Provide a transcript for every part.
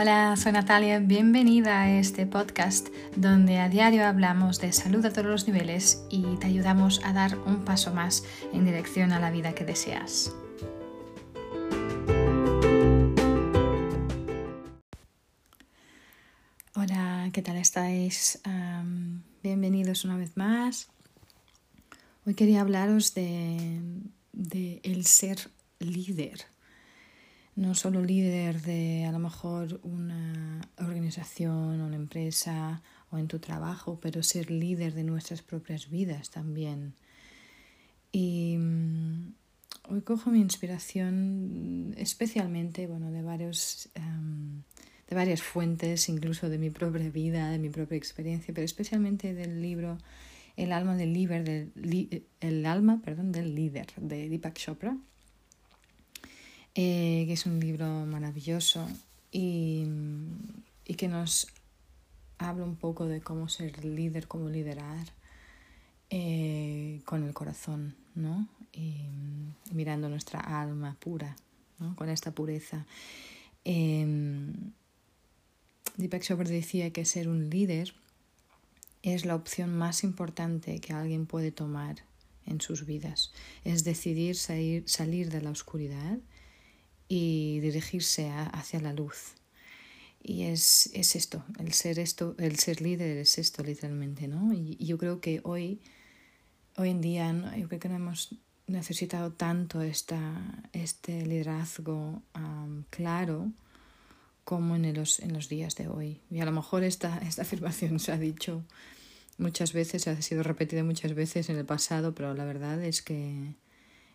Hola, soy Natalia, bienvenida a este podcast donde a diario hablamos de salud a todos los niveles y te ayudamos a dar un paso más en dirección a la vida que deseas. Hola, ¿qué tal estáis? bienvenidos una vez más. Hoy quería hablaros de, de el ser líder no solo líder de a lo mejor una organización, una empresa o en tu trabajo, pero ser líder de nuestras propias vidas también. Y mm, hoy cojo mi inspiración especialmente bueno, de, varios, em, de varias fuentes, incluso de mi propia vida, de mi propia experiencia, pero especialmente del libro El alma del líder, del, el alma, perdón, del líder de Deepak Chopra eh, que es un libro maravilloso y, y, que nos habla un poco de cómo ser líder, cómo liderar eh, con el corazón, ¿no? Mirando nuestra alma pura, ¿no? Con esta pureza. Eh, Deepak Chopra decía que ser un líder es la opción más importante que alguien puede tomar en sus vidas. Es decidir salir, salir de la oscuridad y dirigirse hacia la luz. Y es, es, esto, el ser esto, el ser líder es esto literalmente, ¿no? Y, yo creo que hoy, hoy en día, yo creo que no hemos necesitado tanto esta, este liderazgo claro como en los, en los días de hoy. Y a lo mejor esta, esta afirmación se ha dicho muchas veces, ha sido repetida muchas veces en el pasado, pero la verdad es que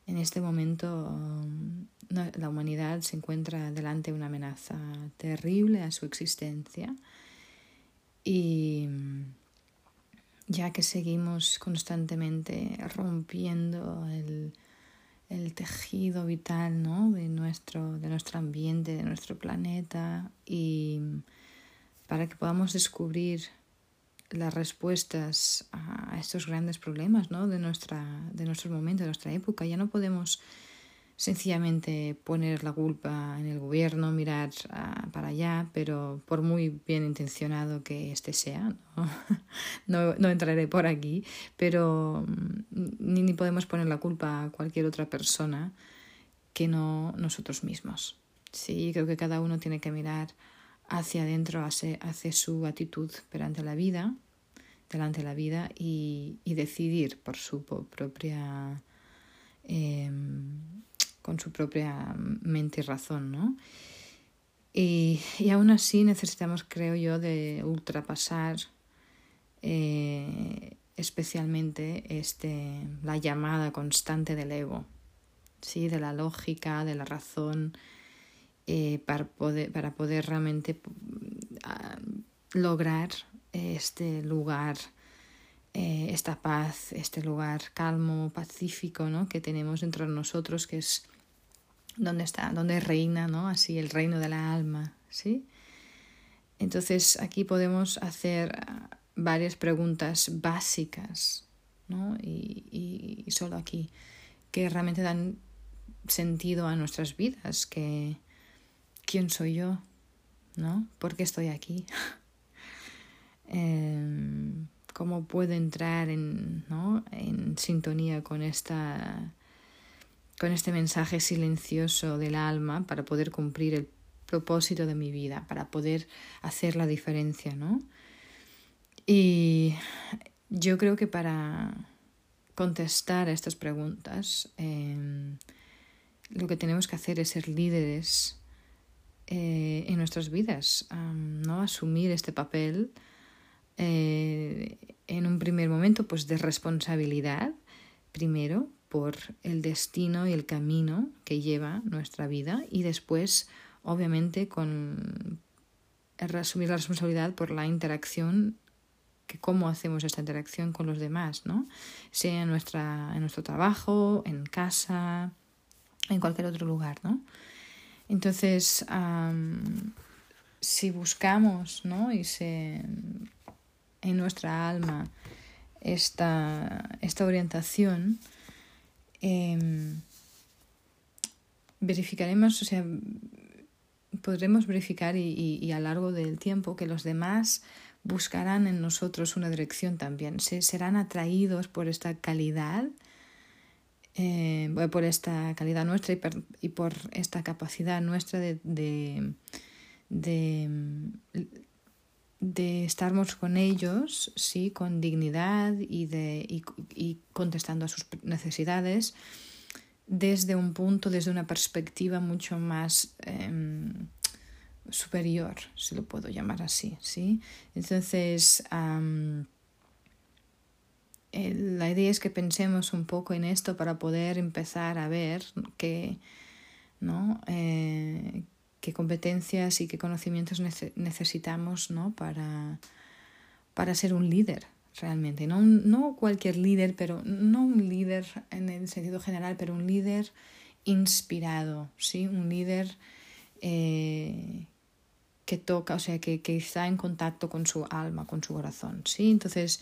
en este momento um, la humanidad se encuentra delante de una amenaza terrible a su existencia y ya que seguimos constantemente rompiendo el, el tejido vital ¿no? de, nuestro, de nuestro ambiente, de nuestro planeta y para que podamos descubrir las respuestas a estos grandes problemas ¿no? de, nuestra, de nuestro momento, de nuestra época. Ya no podemos sencillamente poner la culpa en el gobierno, mirar ah, para allá, pero por muy bien intencionado que éste sea, ¿no? no, entraré por aquí, pero mm, ni, ni podemos poner la culpa a cualquier otra persona que no nosotros mismos. Sí, creo que cada uno tiene que mirar hacia adentro, hacia, hacia su actitud perante la vida, delante de la vida y, decidir por su propia, eh, con su propia mente y razón, ¿no? Y, aún así necesitamos, creo yo, de ultrapasar eh, especialmente este, la llamada constante del ego, ¿sí? de la lógica, de la razón, eh, para, poder, para poder realmente uh, lograr este lugar, eh, esta paz, este lugar calmo, pacífico, ¿no? Que tenemos dentro de nosotros, que es donde está, donde reina, ¿no? Así el reino de la alma, ¿sí? Entonces aquí podemos hacer uh, varias preguntas básicas, ¿no? Y, y solo aquí, que realmente dan sentido a nuestras vidas, que quién soy yo, ¿no? ¿Por qué estoy aquí? Em, ¿Cómo puedo entrar en, ¿no? en sintonía con esta con este mensaje silencioso del alma para poder cumplir el propósito de mi vida, para poder hacer la diferencia, ¿no? Y yo creo que para contestar a estas preguntas, em, lo que tenemos que hacer es ser líderes eh, en nuestras vidas, ¿no? Asumir este papel eh, en un primer momento pues de responsabilidad, primero por el destino y el camino que lleva nuestra vida y después obviamente con asumir la responsabilidad por la interacción que cómo hacemos esta interacción con los demás, ¿no? Sea en, nuestra, en nuestro trabajo, en casa, en cualquier otro lugar, ¿no? Entonces, si buscamos ¿no? y se, en nuestra alma esta, esta orientación, em, verificaremos, o sea, podremos verificar y, y, a lo largo del tiempo que los demás buscarán en nosotros una dirección también, se, serán atraídos por esta calidad, eh, por esta calidad nuestra y por, y esta capacidad nuestra de, de estarmos con ellos, sí, con dignidad y, de, y, y contestando a sus necesidades desde un punto, desde una perspectiva mucho más eh, superior, si lo puedo llamar así, ¿sí? Entonces, la idea es que pensemos un poco en esto para poder empezar a ver qué, ¿no? Eh, qué competencias y qué conocimientos necesitamos ¿no? para, para ser un líder, realmente. No, no cualquier líder, pero no un líder en el sentido general, pero un líder inspirado, ¿sí? Un líder eh, que toca, o sea, que, que, está en contacto con su alma, con su corazón, ¿sí? Entonces,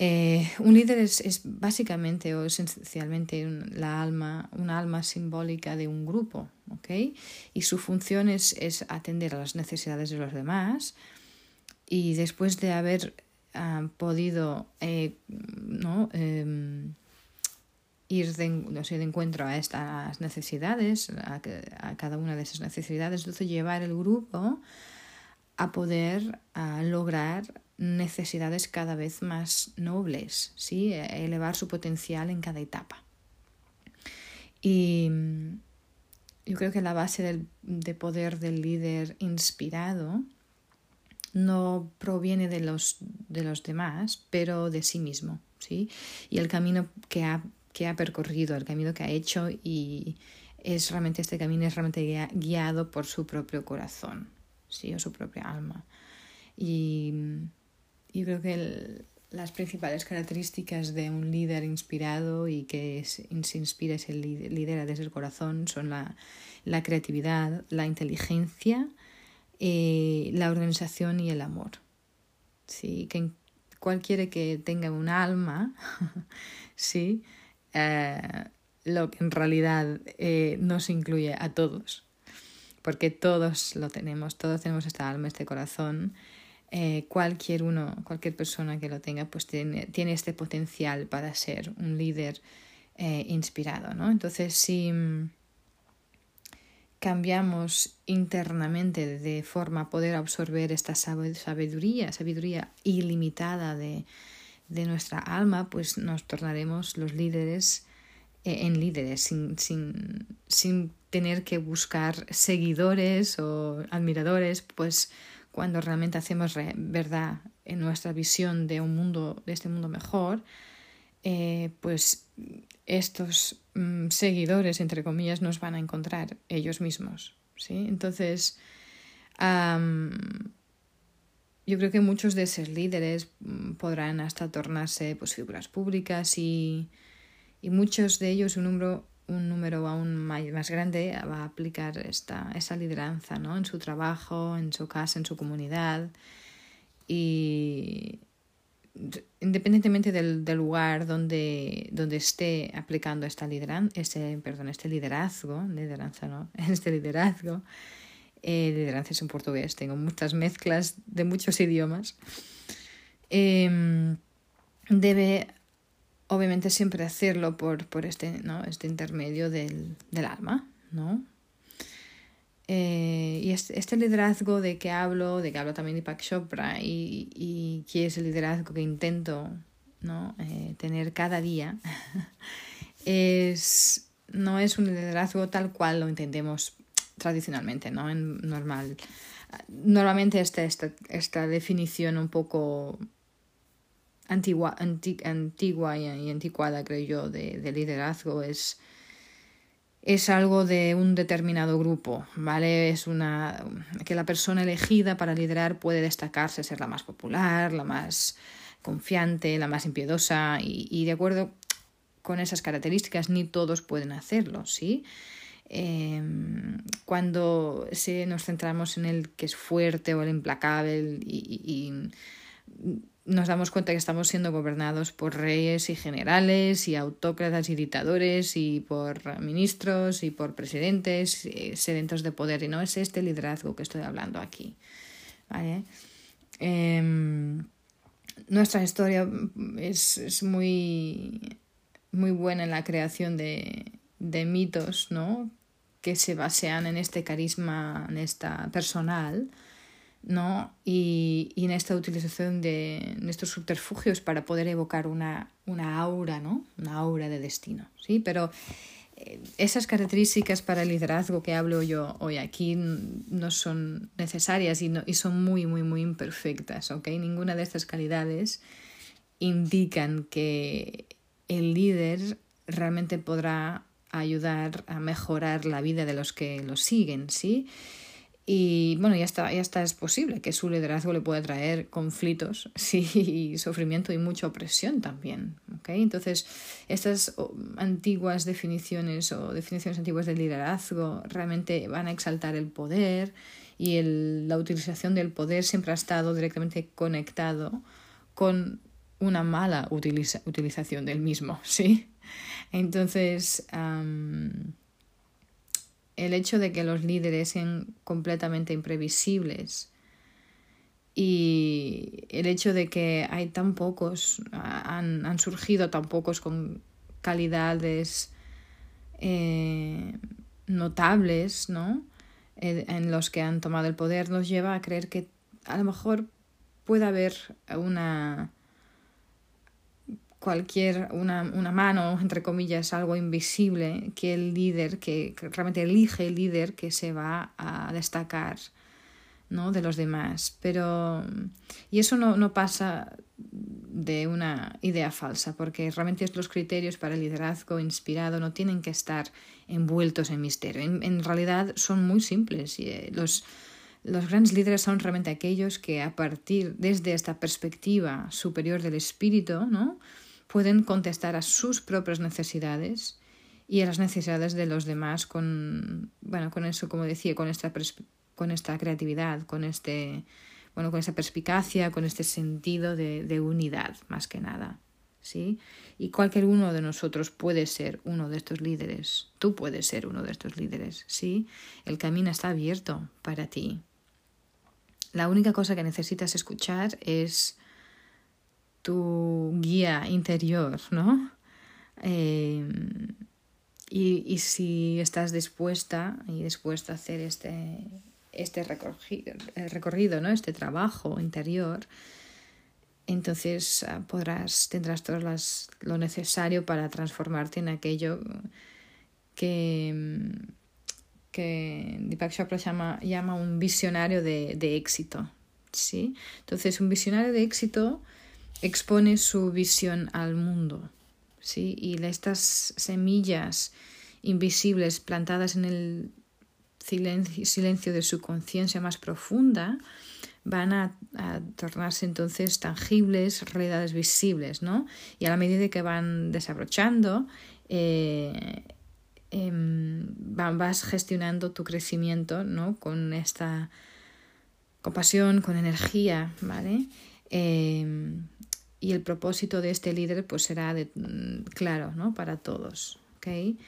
eh, un líder es, es, básicamente o esencialmente la alma, una alma simbólica de un grupo, ¿ok? Y su función es, es atender a las necesidades de los demás y después de haber han podido eh, ¿no? Em, ir de, de encuentro a estas necesidades, a, a, cada una de esas necesidades, entonces llevar el grupo a poder a lograr necesidades cada vez más nobles, ¿sí? elevar su potencial en cada etapa. Y yo creo que la base del, de poder del líder inspirado no proviene de los, de los demás, pero de sí mismo, ¿sí? Y el camino que ha, que ha percorrido, el camino que ha hecho y es realmente este camino es realmente guiado por su propio corazón, ¿sí? O su propia alma. Y yo creo que las principales características de un líder inspirado y que se inspira y se lidera desde el corazón son la, creatividad, la inteligencia, eh, la organización y el amor. ¿sí? Que cualquiera que tenga un alma, ¿sí? Eh, lo que en realidad eh, nos incluye a todos, porque todos lo tenemos, todos tenemos esta alma, este corazón. Eh, cualquier uno, cualquier persona que lo tenga, pues tiene, tiene este potencial para ser un líder eh, inspirado, ¿no? Entonces, si cambiamos internamente de forma a poder absorber esta sabiduría, sabiduría ilimitada de, de nuestra alma, pues nos tornaremos los líderes eh, en líderes sin, sin, sin tener que buscar seguidores o admiradores, pues cuando realmente hacemos verdad en nuestra visión de un mundo, de este mundo mejor, eh, pues estos mm, seguidores, entre comillas, nos van a encontrar ellos mismos. ¿sí? Entonces, yo creo que muchos de esos líderes mm, podrán hasta tornarse pues, figuras públicas y, y muchos de ellos, un número, un número aún más grande, va a aplicar esta, esa lideranza ¿no? en su trabajo, en su casa, en su comunidad. Y independientemente del, del lugar donde, donde esté aplicando esta lideran este, perdón, este liderazgo, lideranza no, este liderazgo, eh, lideranza es en portugués, tengo muchas mezclas de muchos idiomas, eh, debe obviamente siempre hacerlo por, por este, ¿no? este intermedio del, del alma, ¿no? Eh, y este, liderazgo de que hablo, de que hablo también de Pak Chopra y, y que es el liderazgo que intento ¿no? Eh, tener cada día, es, no es un liderazgo tal cual lo entendemos tradicionalmente, ¿no? En normal. Normalmente esta, esta, esta definición un poco antigua, antigua y, anticuada, creo yo, de, de liderazgo es es algo de un determinado grupo, ¿vale? Es una que la persona elegida para liderar puede destacarse, ser la más popular, la más confiante, la más impiedosa y, de acuerdo con esas características ni todos pueden hacerlo, ¿sí? Em, cuando nos centramos en el que es fuerte o el implacable y nos damos cuenta que estamos siendo gobernados por reyes y generales y autócratas y dictadores y por ministros y por presidentes, eh, sedentos de poder. Y no es este liderazgo que estoy hablando aquí. ¿vale? Em, nuestra historia es, es, muy, muy buena en la creación de, de mitos, ¿no? Que se basean en este carisma, en esta personal, ¿no? Y, y en esta utilización de, estos subterfugios para poder evocar una, una aura, ¿no? Una aura de destino, ¿sí? Pero eh, esas características para el liderazgo que hablo yo hoy aquí no son necesarias y, no, y son muy, muy, muy imperfectas, ¿ok? Ninguna de estas calidades indican que el líder realmente podrá ayudar a mejorar la vida de los que lo siguen, ¿sí? Y bueno, ya está, ya está, es posible que su liderazgo le pueda traer conflictos, sí, y sufrimiento y mucha opresión también. ¿okay? Entonces, estas antiguas definiciones o definiciones antiguas del liderazgo realmente van a exaltar el poder y el, la utilización del poder siempre ha estado directamente conectado con una mala utiliza, utilización del mismo, ¿sí? Entonces, el hecho de que los líderes sean completamente imprevisibles y el hecho de que hay tan pocos, han, han surgido tan pocos con calidades eh, notables, ¿no? Eh, en los que han tomado el poder, nos lleva a creer que a lo mejor puede haber una cualquier, una, una, mano, entre comillas, algo invisible, que el líder, que, realmente elige el líder que se va a destacar ¿no? de los demás. Pero, y eso no, no pasa de una idea falsa, porque realmente los criterios para el liderazgo inspirado no tienen que estar envueltos en misterio. En, en realidad son muy simples y eh, los, los grandes líderes son realmente aquellos que a partir desde esta perspectiva superior del espíritu, ¿no? Pueden contestar a sus propias necesidades y a las necesidades de los demás con, bueno, con eso, como decía, con esta, con esta creatividad, con este, bueno, con esta perspicacia, con este sentido de, de unidad, más que nada. ¿Sí? Y cualquier uno de nosotros puede ser uno de estos líderes. Tú puedes ser uno de estos líderes, ¿sí? El camino está abierto para ti. La única cosa que necesitas escuchar es tu guía interior, ¿no? Eh, y, y, si estás dispuesta y dispuesta a hacer este, este recorrido, recorrido, ¿no? Este trabajo interior, entonces ah, podrás, tendrás todo las, lo necesario para transformarte en aquello que, que Deepak Chopra llama, llama un visionario de, de éxito. ¿sí? Entonces, un visionario de éxito expone su visión al mundo. ¿sí? Y estas semillas invisibles plantadas en el silencio, de su conciencia más profunda van a, tornarse entonces tangibles, realidades visibles, ¿no? Y a la medida que van desabrochando, eh, em, vas gestionando tu crecimiento, ¿no? Con esta compasión, con energía, ¿vale? Em, y el propósito de este líder pues será mm, claro ¿no? para todos. ¿okay?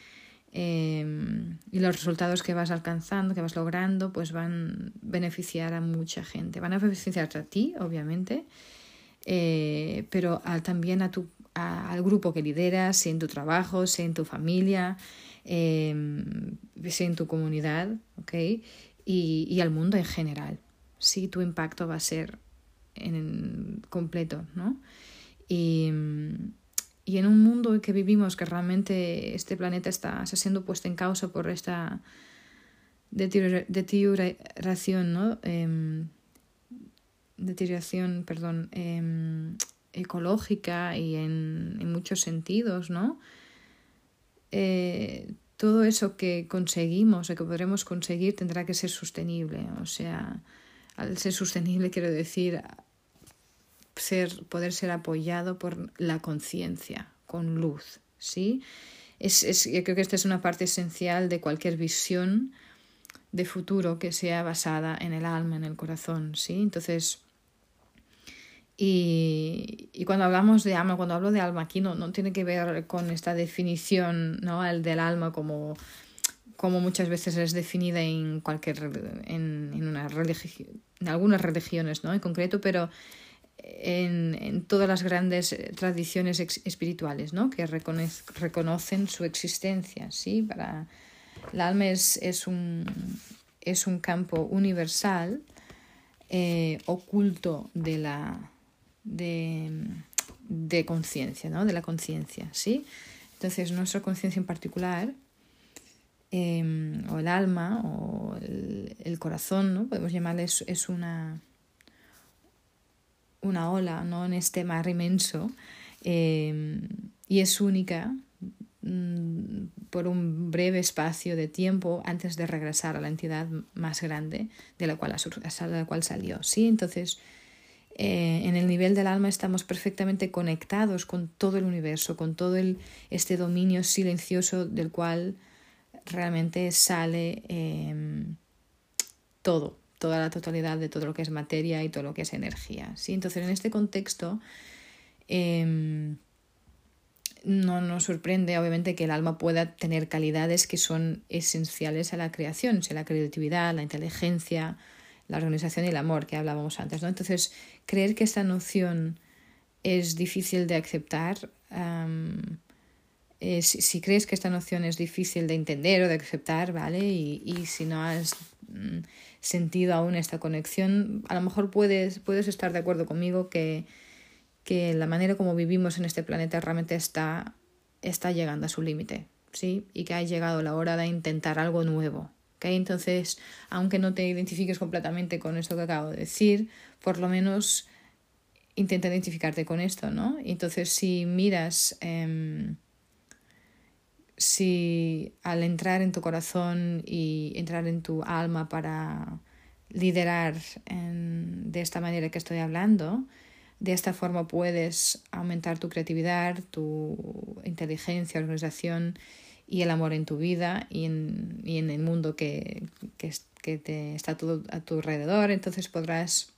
Em, y los resultados que vas alcanzando, que vas logrando, pues van a beneficiar a mucha gente. Van a beneficiarte a ti, obviamente, eh, pero también a tu, al grupo que lideras, sea en tu trabajo, sea en tu familia, eh, en tu comunidad, ¿okay? y, y al mundo en general. Sí, tu impacto va a ser en completo, ¿no? Y, y en un mundo que vivimos que realmente este planeta está, siendo puesto en causa por esta deterioración, ¿no? Eh, deterioración, perdón, eh, ecológica y en, en, muchos sentidos, ¿no? Eh, todo eso que conseguimos o que podremos conseguir tendrá que ser sostenible. O sea, al ser sostenible quiero decir ser, poder ser apoyado por la conciencia, con luz, ¿sí? Es, es, yo creo que esta es una parte esencial de cualquier visión de futuro que sea basada en el alma, en el corazón, ¿sí? Entonces, Y, y, cuando hablamos de alma, cuando hablo de alma aquí no, no tiene que ver con esta definición ¿no? el del alma como, como muchas veces es definida en cualquier en, en, una en algunas religiones ¿no? en concreto, pero en, todas las grandes tradiciones espirituales ¿no? que reconocen su existencia. ¿sí? Para, el alma es, es, un, es un campo universal eh, oculto de la de, de conciencia, ¿no? De la conciencia, ¿sí? Entonces, nuestra conciencia en particular, eh, o el alma, o el, corazón, ¿no? Podemos llamarle, es, una, una ola, ¿no? En este mar inmenso, eh, y es única mm, por un breve espacio de tiempo antes de regresar a la entidad más grande de la cual, de la cual salió, ¿sí? Entonces, eh, en el nivel del alma estamos perfectamente conectados con todo el universo, con todo el, este dominio silencioso del cual realmente sale eh, todo, toda la totalidad de todo lo que es materia y todo lo que es energía. ¿sí? Entonces, en este contexto, eh, no nos sorprende, obviamente, que el alma pueda tener calidades que son esenciales a la creación, sea la creatividad, la inteligencia, la organización y el amor que hablábamos antes. ¿no? Entonces, creer que esta noción es difícil de aceptar, eh, si, crees que esta noción es difícil de entender o de aceptar, ¿vale? Y, y si no has mm, sentido aún esta conexión, a lo mejor puedes, puedes estar de acuerdo conmigo que, que la manera como vivimos en este planeta realmente está, está llegando a su límite, ¿sí? Y que ha llegado la hora de intentar algo nuevo, entonces, aunque no te identifiques completamente con esto que acabo de decir, por lo menos intenta identificarte con esto, ¿no? Entonces, si miras, eh, si al entrar en tu corazón y entrar en tu alma para liderar en, de esta manera que estoy hablando, de esta forma puedes aumentar tu creatividad, tu inteligencia, organización y el amor en tu vida y en, y en el mundo que, que, que te está todo a tu alrededor. Entonces podrás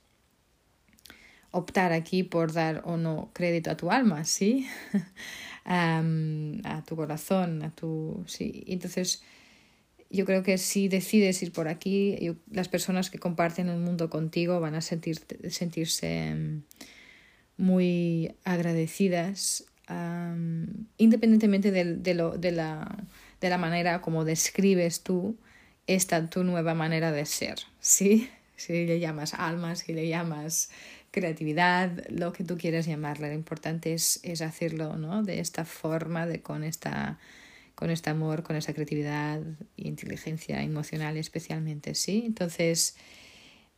optar aquí por dar o no crédito a tu alma, ¿sí? a tu corazón, a tu... Sí, entonces yo creo que si decides ir por aquí, las personas que comparten el mundo contigo van a sentir, sentirse muy agradecidas independientemente de, de, lo, de, la, de la manera como describes tú esta tu nueva manera de ser, ¿sí? Si le llamas alma, si le llamas creatividad, lo que tú quieras llamarle, lo importante es, es hacerlo ¿no? de esta forma, de, con, esta, con este amor, con esta creatividad inteligencia emocional especialmente, ¿sí? Entonces,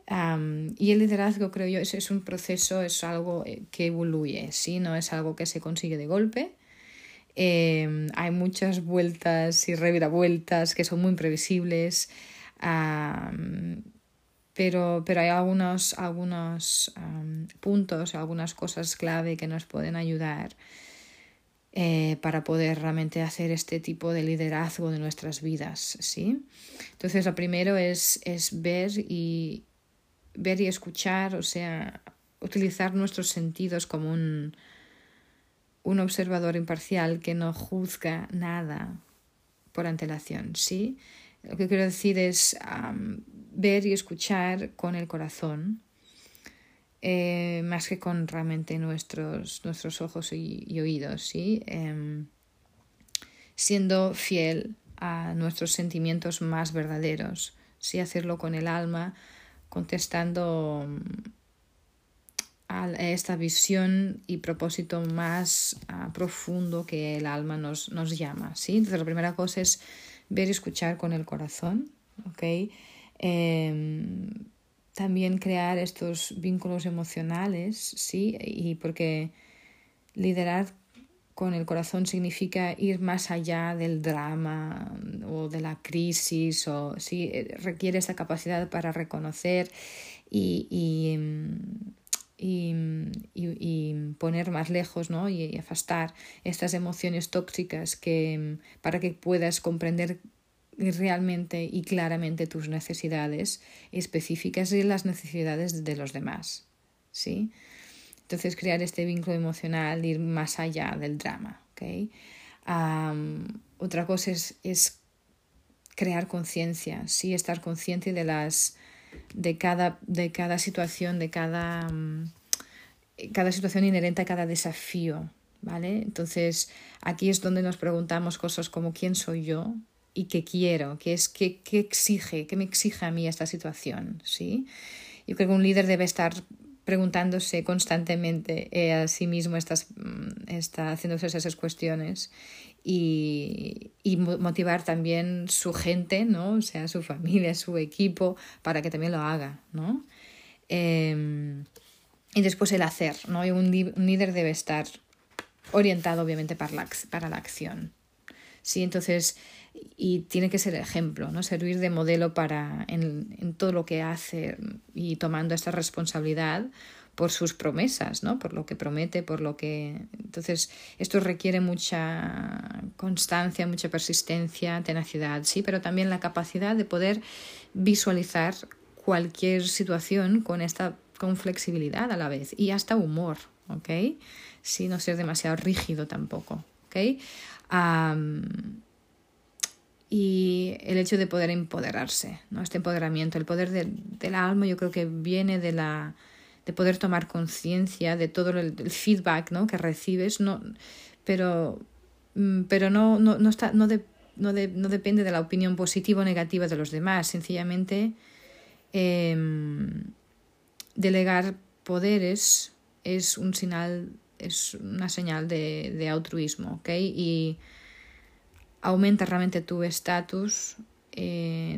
y el liderazgo, creo yo, es, es, un proceso, es algo eh, que evoluye, ¿sí? No es algo que se consigue de golpe. Em, hay muchas vueltas y reviravueltas que son muy imprevisibles, pero, pero hay algunos, algunos puntos, algunas cosas clave que nos pueden ayudar eh, para poder realmente hacer este tipo de liderazgo de nuestras vidas, ¿sí? Entonces, lo primero es, es ver y, ver y escuchar, o sea, utilizar nuestros sentidos como un, un observador imparcial que no juzga nada por antelación, ¿sí? Lo que quiero decir es ver y escuchar con el corazón, eh, más que con realmente nuestros, nuestros ojos y, oídos, ¿sí? Em, siendo fiel a nuestros sentimientos más verdaderos, ¿sí? Hacerlo con el alma, contestando mm, a esta visión y propósito más uh, profundo que el alma nos, nos llama. ¿sí? Entonces, la primera cosa es ver y escuchar con el corazón. ¿okay? Eh, también crear estos vínculos emocionales, ¿sí? Y porque liderar con el corazón significa ir más allá del drama o de la crisis o sí requiere esa capacidad para reconocer y, y, y, y poner más lejos ¿no? y, afastar estas emociones tóxicas que para que puedas comprender realmente y claramente tus necesidades específicas y las necesidades de los demás. ¿sí? Entonces, crear este vínculo emocional, ir más allá del drama. ¿okay? otra cosa es, es crear conciencia, sí, estar consciente de las de cada, de cada situación, de cada, cada situación inherente a cada desafío, ¿vale? Entonces, aquí es donde nos preguntamos cosas como quién soy yo y qué quiero, qué es qué, qué exige, qué me exige a mí esta situación, ¿sí? Yo creo que un líder debe estar preguntándose constantemente eh, a sí mismo estas, mm, está haciéndose esas cuestiones y, y, motivar también su gente, ¿no? O sea, su familia, su equipo, para que también lo haga, ¿no? Em, y después el hacer, ¿no? Y un, líder debe estar orientado, obviamente, para la, para la acción. Sí, entonces, y tiene que ser ejemplo, ¿no? Servir de modelo para en, todo lo que hace y tomando esta responsabilidad por sus promesas, ¿no? Por lo que promete, por lo que... Entonces, esto requiere mucha constancia, mucha persistencia, tenacidad, sí, pero también la capacidad de poder visualizar cualquier situación con esta con flexibilidad a la vez y hasta humor, ¿ok? Sí, no ser demasiado rígido tampoco, ¿ok? Y el hecho de poder empoderarse, ¿no? Este empoderamiento, el poder del alma yo creo que viene de la de poder tomar conciencia de todo el, feedback ¿no? que recibes, no, pero, mm, pero no, no, no, está, no, no, no, depende de la opinión positiva o negativa de los demás, sencillamente em, delegar poderes es un señal, es una señal de, de altruismo, ¿ok? Y aumenta realmente tu estatus eh,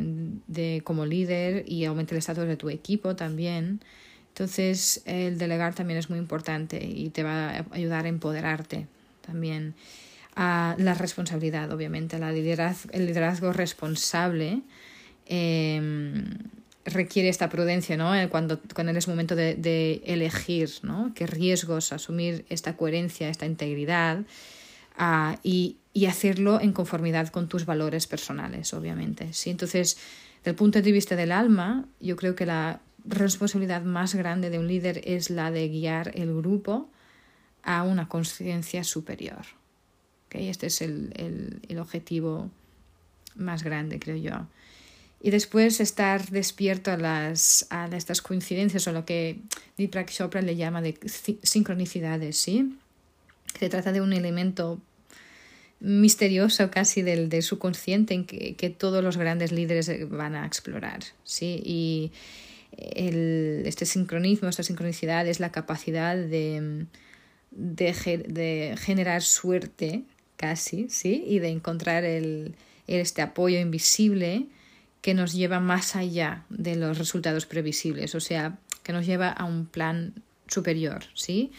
de como líder y aumenta el estatus de tu equipo también. Entonces, el delegar también es muy importante y te va a ayudar a empoderarte también. a la responsabilidad, obviamente, la liderazgo, el liderazgo responsable em, requiere esta prudencia, ¿no? Cuando, cuando es momento de, de, elegir, ¿no? Qué riesgos, asumir esta coherencia, esta integridad uh, y, y, hacerlo en conformidad con tus valores personales, obviamente. ¿sí? Entonces, desde el punto de vista del alma, yo creo que la responsabilidad más grande de un líder es la de guiar el grupo a una conciencia superior. ¿Okay? Este es el, el, el, objetivo más grande, creo yo. Y después estar despierto a, las, a estas coincidencias o lo que Deepak Chopra le llama de sincronicidades, ¿sí? Se trata de un elemento misterioso casi del, del subconsciente en que, que todos los grandes líderes van a explorar, ¿sí? Y, el, este sincronismo, esta sincronicidad es la capacidad de, de, de generar suerte casi, ¿sí? Y de encontrar el, este apoyo invisible que nos lleva más allá de los resultados previsibles, o sea, que nos lleva a un plan superior, ¿sí?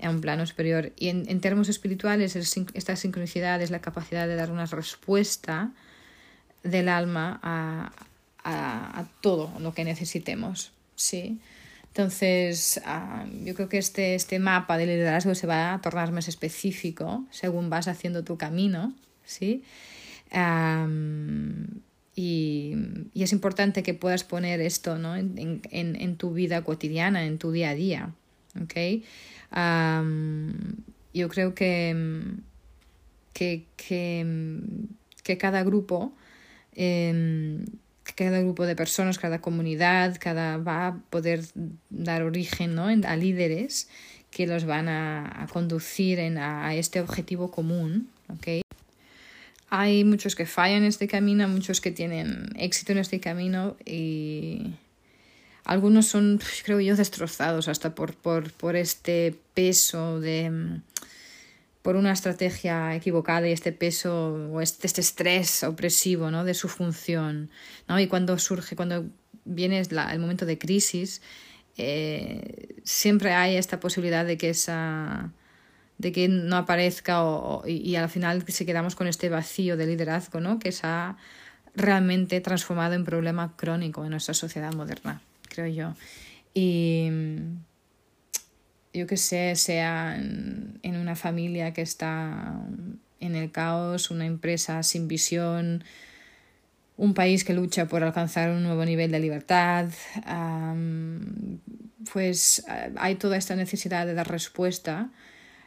A un plano superior. Y en, en términos espirituales, esta sincronicidad es la capacidad de dar una respuesta del alma a, a, todo lo que necesitemos. ¿sí? Entonces, uh, yo creo que este, este mapa de liderazgo se va a tornar más específico según vas haciendo tu camino, ¿sí? Y, y, es importante que puedas poner esto ¿no? en, en, en, tu vida cotidiana, en tu día a día, ¿ok? Yo creo que, que, que, cada grupo eh, cada grupo de personas, cada comunidad, cada va a poder dar origen ¿no? a líderes que los van a, conducir en, a, este objetivo común. ¿okay? Hay muchos que fallan en este camino, muchos que tienen éxito en este camino y algunos son, creo yo, destrozados hasta por, por, este peso de por una estrategia equivocada y este peso o este, este estrés opresivo ¿no? de su función. ¿no? Y cuando surge, cuando viene el momento de crisis, eh, siempre hay esta posibilidad de que esa de que no aparezca o, y, y, al final se quedamos con este vacío de liderazgo ¿no? que se ha realmente transformado en problema crónico en nuestra sociedad moderna, creo yo. Y yo que sé, sea en, una familia que está en el caos, una empresa sin visión, un país que lucha por alcanzar un nuevo nivel de libertad, pues hay toda esta necesidad de dar respuesta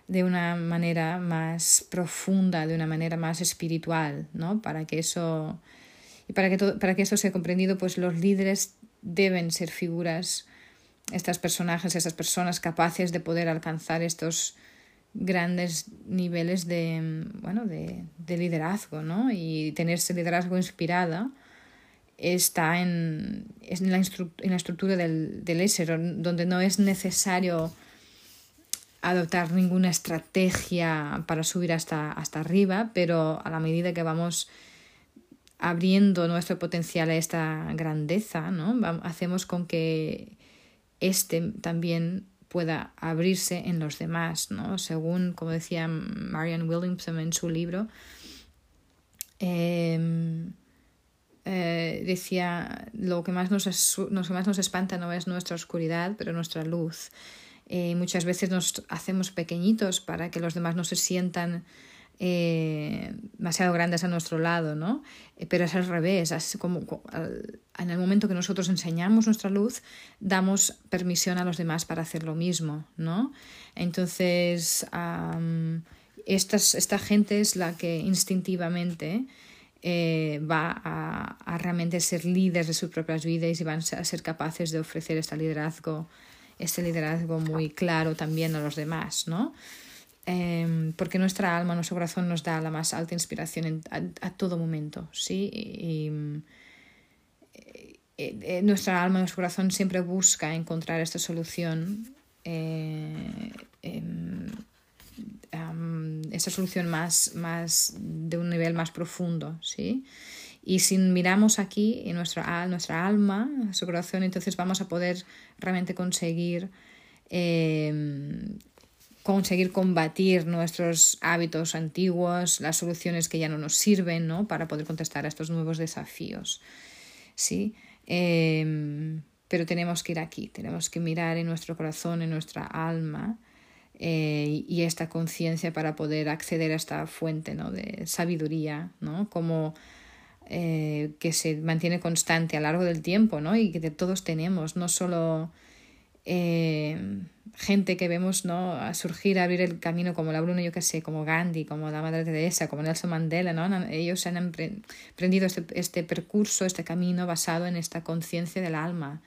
de una manera más profunda, de una manera más espiritual, ¿no? Para que eso y para que todo, para que esto sea comprendido, pues los líderes deben ser figuras, estas personajes, estas personas capaces de poder alcanzar estos grandes niveles de, bueno, de, de liderazgo, ¿no? Y tener ese liderazgo inspirada está en, en, la, en la estructura del, del donde no es necesario adoptar ninguna estrategia para subir hasta, hasta arriba, pero a la medida que vamos abriendo nuestro potencial a esta grandeza, ¿no? hacemos con que este también pueda abrirse en los demás, ¿no? Según, como decía Marianne Williamson en su libro, em, eh, decía, lo que, más nos, más nos espanta no es nuestra oscuridad, pero nuestra luz. Eh, muchas veces nos hacemos pequeñitos para que los demás no se sientan eh, demasiado grandes a nuestro lado, ¿no? Eh, pero es al revés, es como en el momento que nosotros enseñamos nuestra luz, damos permisión a los demás para hacer lo mismo, ¿no? Entonces, esta gente es la que instintivamente va a, a, realmente ser líderes de sus propias vidas y van a ser capaces de ofrecer este liderazgo este liderazgo muy claro también a los demás, ¿no? Em, porque nuestra alma, nuestro corazón nos da la más alta inspiración a, todo momento, ¿sí? Y, eh, eh, nuestra alma, nuestro corazón siempre busca encontrar esta solución, eh, em, esta solución más, más de un nivel más profundo, ¿sí? Y si miramos aquí en nuestra, nuestra alma, nuestro corazón, entonces vamos a poder realmente conseguir, em, conseguir combatir nuestros hábitos antiguos, las soluciones que ya no nos sirven, ¿no? Para poder contestar a estos nuevos desafíos. ¿sí? Em, pero tenemos que ir aquí, tenemos que mirar en nuestro corazón, en nuestra alma, eh, y esta conciencia para poder acceder a esta fuente ¿no? de sabiduría, ¿no? como eh, que se mantiene constante a lo largo del tiempo, ¿no? Y que todos tenemos, no solo eh, gente que vemos ¿no? a surgir, a abrir el camino como la Bruna, yo qué sé, como Gandhi, como la Madre Teresa, como Nelson Mandela, ¿no? Ellos han emprendido este, este percurso, este camino basado en esta conciencia del alma.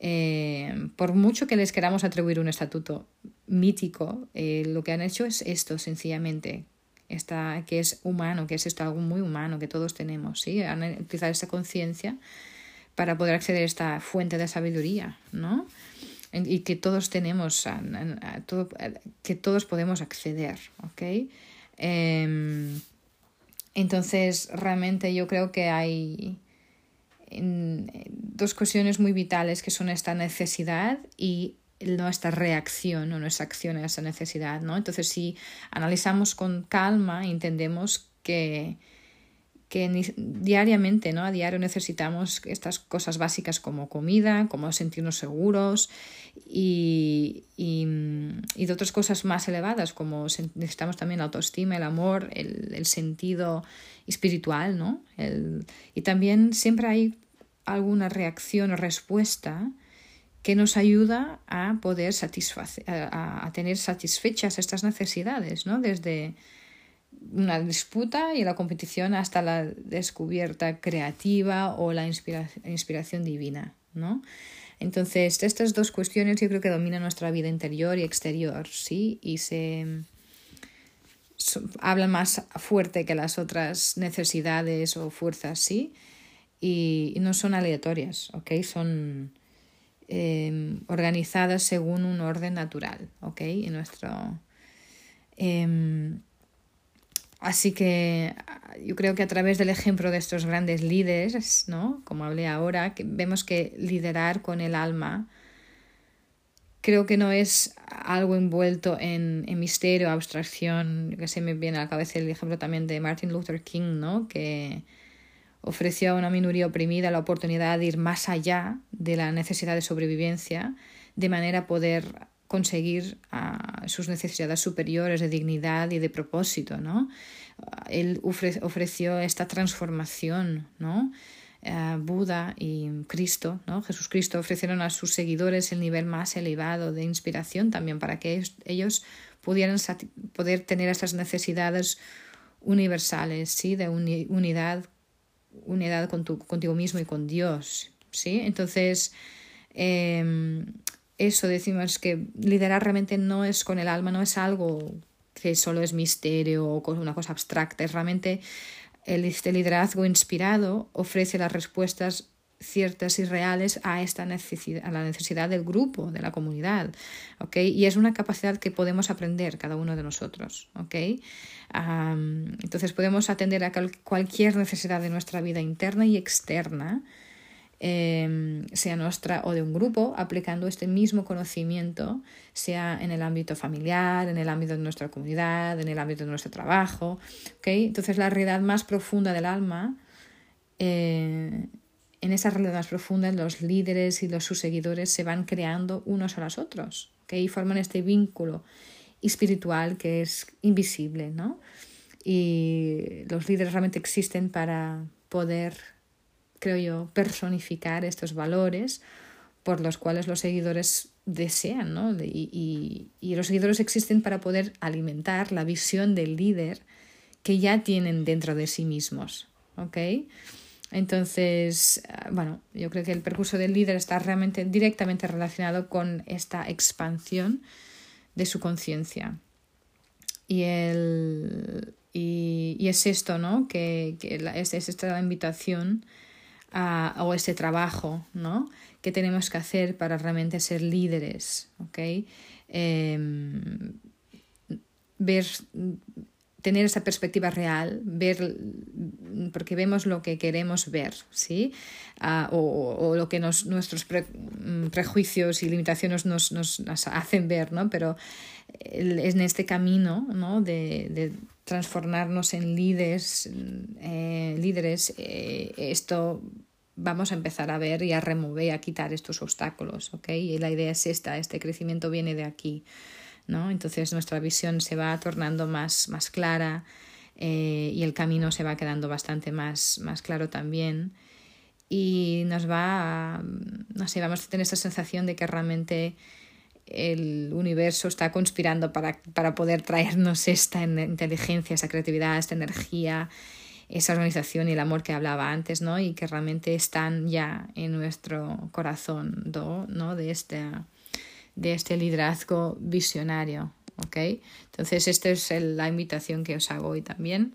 Eh, por mucho que les queramos atribuir un estatuto mítico, lo que han hecho es esto, sencillamente, esta, que es humano, que es esto algo muy humano que todos tenemos, ¿sí? utilizar esta conciencia para poder acceder a esta fuente de sabiduría, ¿no? Y que todos tenemos, todo, que todos podemos acceder, ¿ok? Em, entonces, realmente yo creo que hay dos cuestiones muy vitales que son esta necesidad y nuestra reacción o nuestra acción a esa necesidad, ¿no? Entonces, si analizamos con calma, entendemos que, que diariamente, ¿no? A diario necesitamos estas cosas básicas como comida, como sentirnos seguros y, y, y de otras cosas más elevadas, como necesitamos también la autoestima, el amor, el, el sentido espiritual, ¿no? El, y también siempre hay alguna reacción o respuesta que nos ayuda a poder satisfacer, a, tener satisfechas estas necesidades, ¿no? Desde una disputa y la competición hasta la descubierta creativa o la inspiración divina, ¿no? Entonces, estas dos cuestiones yo creo que dominan nuestra vida interior y exterior, ¿sí? Y se hablan más fuerte que las otras necesidades o fuerzas, ¿sí? Y, y no son aleatorias, ¿ok? Son, Em, organizadas según un orden natural, ¿ok? En nuestro... Em, así que yo creo que a través del ejemplo de estos grandes líderes, ¿no? Como hablé ahora, que vemos que liderar con el alma creo que no es algo envuelto en, misterio, abstracción, que se me viene a la cabeza el ejemplo también de Martin Luther King, ¿no? Que, ofreció a una minoría oprimida la oportunidad de ir más allá de la necesidad de sobrevivencia, de manera a poder conseguir sus necesidades superiores de dignidad y de propósito, ¿no? Él ofreció esta transformación, ¿no? Eh, Buda y Cristo, ¿no? Jesús Cristo ofrecieron a sus seguidores el nivel más elevado de inspiración también para que ellos pudieran poder tener estas necesidades universales, ¿sí? De unidad, unidad con tu, contigo mismo y con Dios, ¿sí? Entonces, em, eso decimos que liderar realmente no es con el alma, no es algo que solo es misterio o una cosa abstracta, es realmente el, este liderazgo inspirado ofrece las respuestas ciertas y reales a esta necesidad, a la necesidad del grupo, de la comunidad, ¿ok? Y es una capacidad que podemos aprender cada uno de nosotros, ¿ok? entonces podemos atender a cualquier necesidad de nuestra vida interna y externa Em, sea nuestra o de un grupo, aplicando este mismo conocimiento, sea en el ámbito familiar, en el ámbito de nuestra comunidad, en el ámbito de nuestro trabajo. ¿okay? Entonces la realidad más profunda del alma, eh, en esa realidad más profunda los líderes y los sus seguidores se van creando unos a los otros ¿okay? y forman este vínculo espiritual que es invisible. ¿no? Y los líderes realmente existen para poder creo yo, personificar estos valores por los cuales los seguidores desean, ¿no? Y, y, los seguidores existen para poder alimentar la visión del líder que ya tienen dentro de sí mismos, ¿ok? Entonces, ah, bueno, yo creo que el percurso del líder está realmente directamente relacionado con esta expansión de su conciencia. Y, el, y, es esto, ¿no? Que, que es, es esta la invitación o ese trabajo ¿no? que tenemos que hacer para realmente ser líderes. ¿okay? Em, ver, tener esa perspectiva real, ver, porque vemos lo que queremos ver, ¿sí? Ah, o, lo que nos, nuestros mm, prejuicios y limitaciones nos, nos, hacen ver, ¿no? Pero en este camino ¿no? de, de transformarnos en líderes, eh, líderes eh, esto vamos a empezar a ver y a remover, a quitar estos obstáculos, ¿ok? Y la idea es esta, este crecimiento viene de aquí, ¿no? Entonces nuestra visión se va tornando más, más clara eh, y el camino se va quedando bastante más, más claro también y nos va a, no sé, vamos a tener esta sensación de que realmente el universo está conspirando para, para poder traernos esta inteligencia, esta creatividad, esta energía, esa organización y el amor que hablaba antes, ¿no? Y que realmente están ya en nuestro corazón, ¿no? De este, de este liderazgo visionario, ¿ok? Entonces, esta es la invitación que os hago hoy también.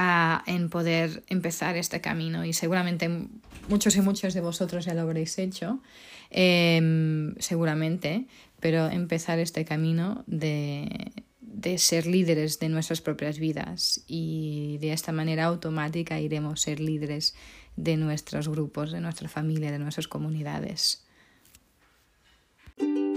A, en poder empezar este camino y seguramente muchos y muchos de vosotros ya lo habréis hecho, Em, seguramente, pero empezar este camino de, de ser líderes de nuestras propias vidas y de esta manera automática iremos a ser líderes de nuestros grupos, de nuestra familia, de nuestras comunidades. thank you